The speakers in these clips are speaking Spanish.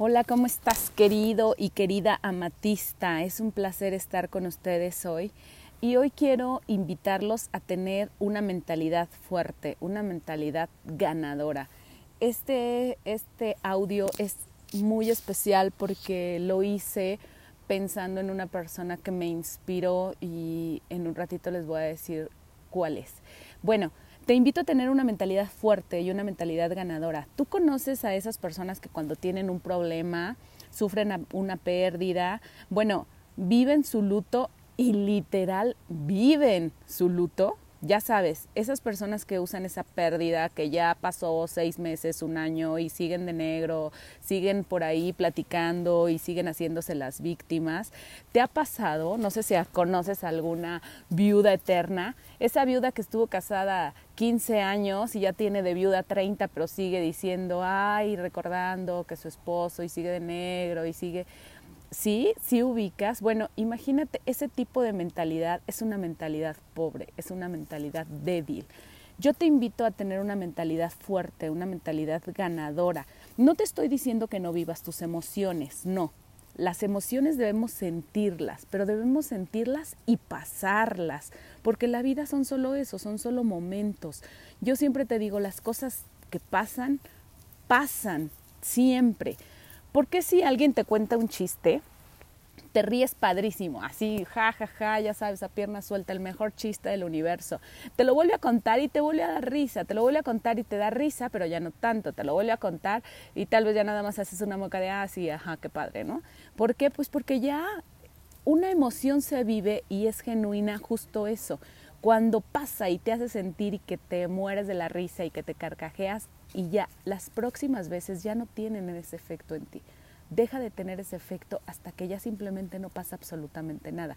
Hola, ¿cómo estás querido y querida amatista? Es un placer estar con ustedes hoy y hoy quiero invitarlos a tener una mentalidad fuerte, una mentalidad ganadora. Este, este audio es muy especial porque lo hice pensando en una persona que me inspiró y en un ratito les voy a decir cuál es. Bueno, te invito a tener una mentalidad fuerte y una mentalidad ganadora. Tú conoces a esas personas que cuando tienen un problema, sufren una pérdida, bueno, viven su luto y literal viven su luto ya sabes, esas personas que usan esa pérdida, que ya pasó seis meses, un año y siguen de negro, siguen por ahí platicando y siguen haciéndose las víctimas, ¿te ha pasado? No sé si conoces alguna viuda eterna, esa viuda que estuvo casada 15 años y ya tiene de viuda 30, pero sigue diciendo, ay, recordando que su esposo y sigue de negro y sigue sí, sí ubicas. Bueno, imagínate, ese tipo de mentalidad es una mentalidad pobre, es una mentalidad débil. Yo te invito a tener una mentalidad fuerte, una mentalidad ganadora. No te estoy diciendo que no vivas tus emociones, no. Las emociones debemos sentirlas, pero debemos sentirlas y pasarlas, porque la vida son solo eso, son solo momentos. Yo siempre te digo, las cosas que pasan, pasan siempre. Porque si alguien te cuenta un chiste, te ríes padrísimo, así, ja, ja, ja, ya sabes, a pierna suelta, el mejor chiste del universo. Te lo vuelve a contar y te vuelve a dar risa, te lo vuelve a contar y te da risa, pero ya no tanto, te lo vuelve a contar y tal vez ya nada más haces una moca de, ah, sí, ajá, qué padre, ¿no? ¿Por qué? Pues porque ya una emoción se vive y es genuina justo eso. Cuando pasa y te hace sentir y que te mueres de la risa y que te carcajeas, y ya las próximas veces ya no tienen ese efecto en ti. Deja de tener ese efecto hasta que ya simplemente no pasa absolutamente nada.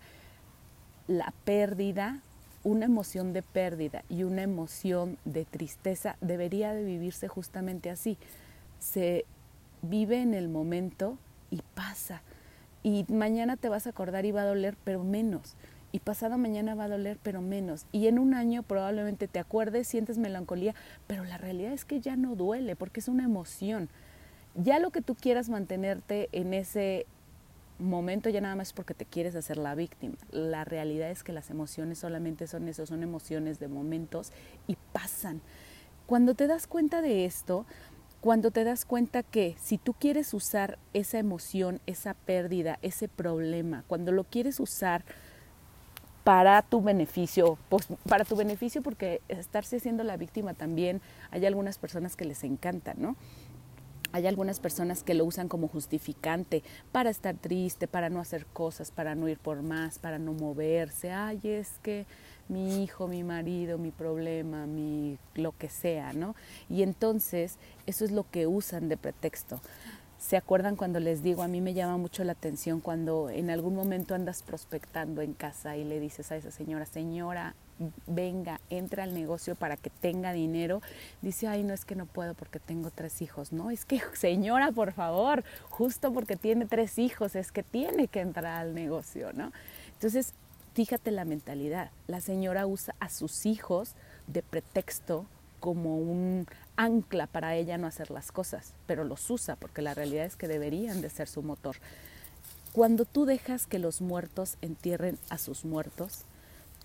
La pérdida, una emoción de pérdida y una emoción de tristeza debería de vivirse justamente así. Se vive en el momento y pasa. Y mañana te vas a acordar y va a doler, pero menos y pasado mañana va a doler, pero menos. Y en un año probablemente te acuerdes, sientes melancolía, pero la realidad es que ya no duele porque es una emoción. Ya lo que tú quieras mantenerte en ese momento ya nada más es porque te quieres hacer la víctima. La realidad es que las emociones solamente son eso, son emociones de momentos y pasan. Cuando te das cuenta de esto, cuando te das cuenta que si tú quieres usar esa emoción, esa pérdida, ese problema, cuando lo quieres usar para tu beneficio, pues, para tu beneficio porque estarse siendo la víctima también hay algunas personas que les encanta, ¿no? Hay algunas personas que lo usan como justificante para estar triste, para no hacer cosas, para no ir por más, para no moverse. Ay, es que mi hijo, mi marido, mi problema, mi lo que sea, ¿no? Y entonces eso es lo que usan de pretexto. ¿Se acuerdan cuando les digo, a mí me llama mucho la atención cuando en algún momento andas prospectando en casa y le dices a esa señora, señora, venga, entra al negocio para que tenga dinero, dice, ay, no es que no puedo porque tengo tres hijos, no, es que señora, por favor, justo porque tiene tres hijos, es que tiene que entrar al negocio, ¿no? Entonces, fíjate la mentalidad, la señora usa a sus hijos de pretexto como un ancla para ella no hacer las cosas, pero los usa porque la realidad es que deberían de ser su motor. Cuando tú dejas que los muertos entierren a sus muertos,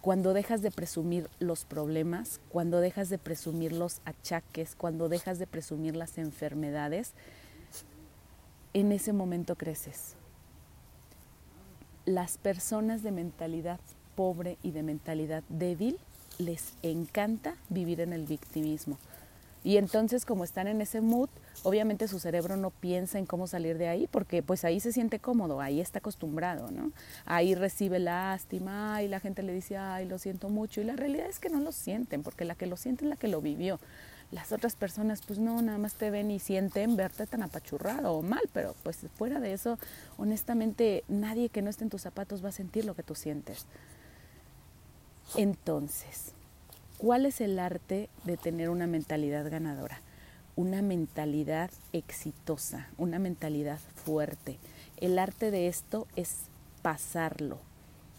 cuando dejas de presumir los problemas, cuando dejas de presumir los achaques, cuando dejas de presumir las enfermedades, en ese momento creces. Las personas de mentalidad pobre y de mentalidad débil les encanta vivir en el victimismo. Y entonces como están en ese mood, obviamente su cerebro no piensa en cómo salir de ahí porque pues ahí se siente cómodo, ahí está acostumbrado, ¿no? Ahí recibe lástima y la gente le dice, ay, lo siento mucho. Y la realidad es que no lo sienten porque la que lo siente es la que lo vivió. Las otras personas pues no, nada más te ven y sienten verte tan apachurrado o mal, pero pues fuera de eso, honestamente nadie que no esté en tus zapatos va a sentir lo que tú sientes. Entonces, ¿cuál es el arte de tener una mentalidad ganadora? Una mentalidad exitosa, una mentalidad fuerte. El arte de esto es pasarlo.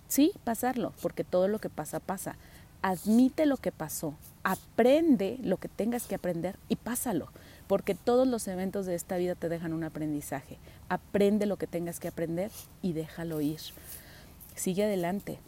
Sí, pasarlo, porque todo lo que pasa pasa. Admite lo que pasó, aprende lo que tengas que aprender y pásalo. porque todos los eventos de esta vida te dejan un aprendizaje. Aprende lo que tengas que aprender y déjalo ir. Sigue adelante.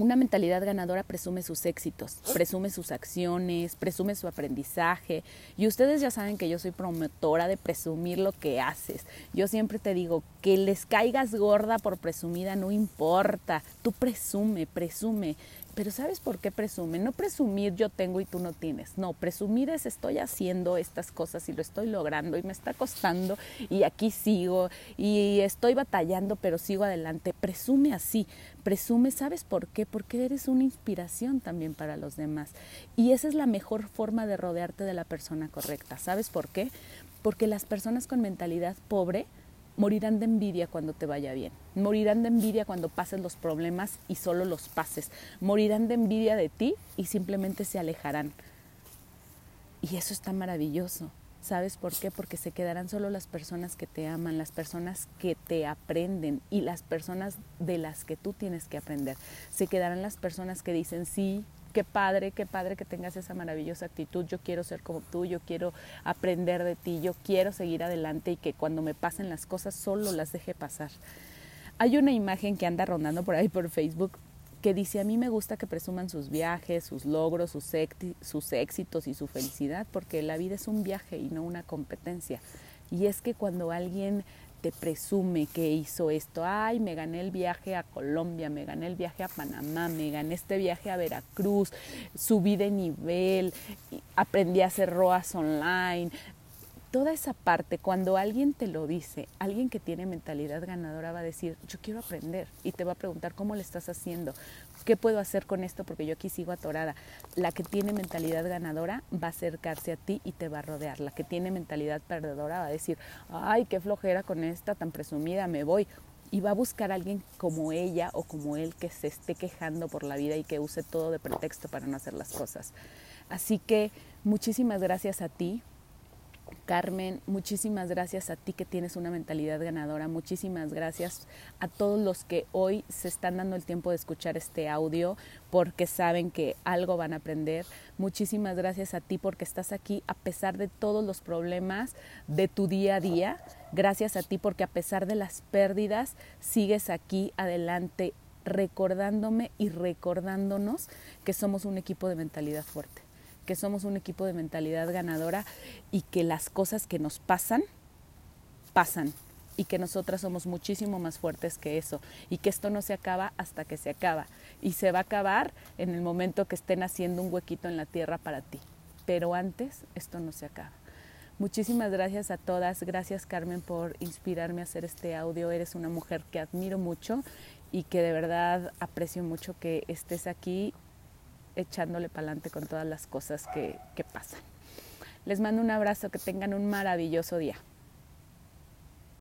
Una mentalidad ganadora presume sus éxitos, presume sus acciones, presume su aprendizaje. Y ustedes ya saben que yo soy promotora de presumir lo que haces. Yo siempre te digo, que les caigas gorda por presumida no importa. Tú presume, presume. Pero ¿sabes por qué presume? No presumir yo tengo y tú no tienes. No, presumir es estoy haciendo estas cosas y lo estoy logrando y me está costando y aquí sigo y estoy batallando pero sigo adelante. Presume así, presume, ¿sabes por qué? Porque eres una inspiración también para los demás. Y esa es la mejor forma de rodearte de la persona correcta. ¿Sabes por qué? Porque las personas con mentalidad pobre, morirán de envidia cuando te vaya bien, morirán de envidia cuando pases los problemas y solo los pases, morirán de envidia de ti y simplemente se alejarán. Y eso está maravilloso. ¿Sabes por qué? Porque se quedarán solo las personas que te aman, las personas que te aprenden y las personas de las que tú tienes que aprender. Se quedarán las personas que dicen, sí, qué padre, qué padre que tengas esa maravillosa actitud, yo quiero ser como tú, yo quiero aprender de ti, yo quiero seguir adelante y que cuando me pasen las cosas solo las deje pasar. Hay una imagen que anda rondando por ahí por Facebook que dice, a mí me gusta que presuman sus viajes, sus logros, sus, sus éxitos y su felicidad, porque la vida es un viaje y no una competencia. Y es que cuando alguien te presume que hizo esto. Ay, me gané el viaje a Colombia, me gané el viaje a Panamá, me gané este viaje a Veracruz, subí de nivel, aprendí a hacer ROAS online, toda esa parte, cuando alguien te lo dice, alguien que tiene mentalidad ganadora va a decir, yo quiero aprender y te va a preguntar cómo le estás haciendo, qué puedo hacer con esto porque yo aquí sigo atorada. La que tiene mentalidad ganadora va a acercarse a ti y te va a rodear. La que tiene mentalidad perdedora va a decir, ay, qué flojera con esta tan presumida, me voy. Y va a buscar a alguien como ella o como él que se esté quejando por la vida y que use todo de pretexto para no hacer las cosas. Así que muchísimas gracias a ti Carmen, muchísimas gracias a ti que tienes una mentalidad ganadora. Muchísimas gracias a todos los que hoy se están dando el tiempo de escuchar este audio porque saben que algo van a aprender. Muchísimas gracias a ti porque estás aquí a pesar de todos los problemas de tu día a día. Gracias a ti porque a pesar de las pérdidas sigues aquí adelante recordándome y recordándonos que somos un equipo de mentalidad fuerte que somos un equipo de mentalidad ganadora y que las cosas que nos pasan, pasan y que nosotras somos muchísimo más fuertes que eso y que esto no se acaba hasta que se acaba y se va a acabar en el momento que estén haciendo un huequito en la tierra para ti. Pero antes esto no se acaba. Muchísimas gracias a todas. Gracias Carmen por inspirarme a hacer este audio. Eres una mujer que admiro mucho y que de verdad aprecio mucho que estés aquí echándole para adelante con todas las cosas que, que pasan. Les mando un abrazo, que tengan un maravilloso día.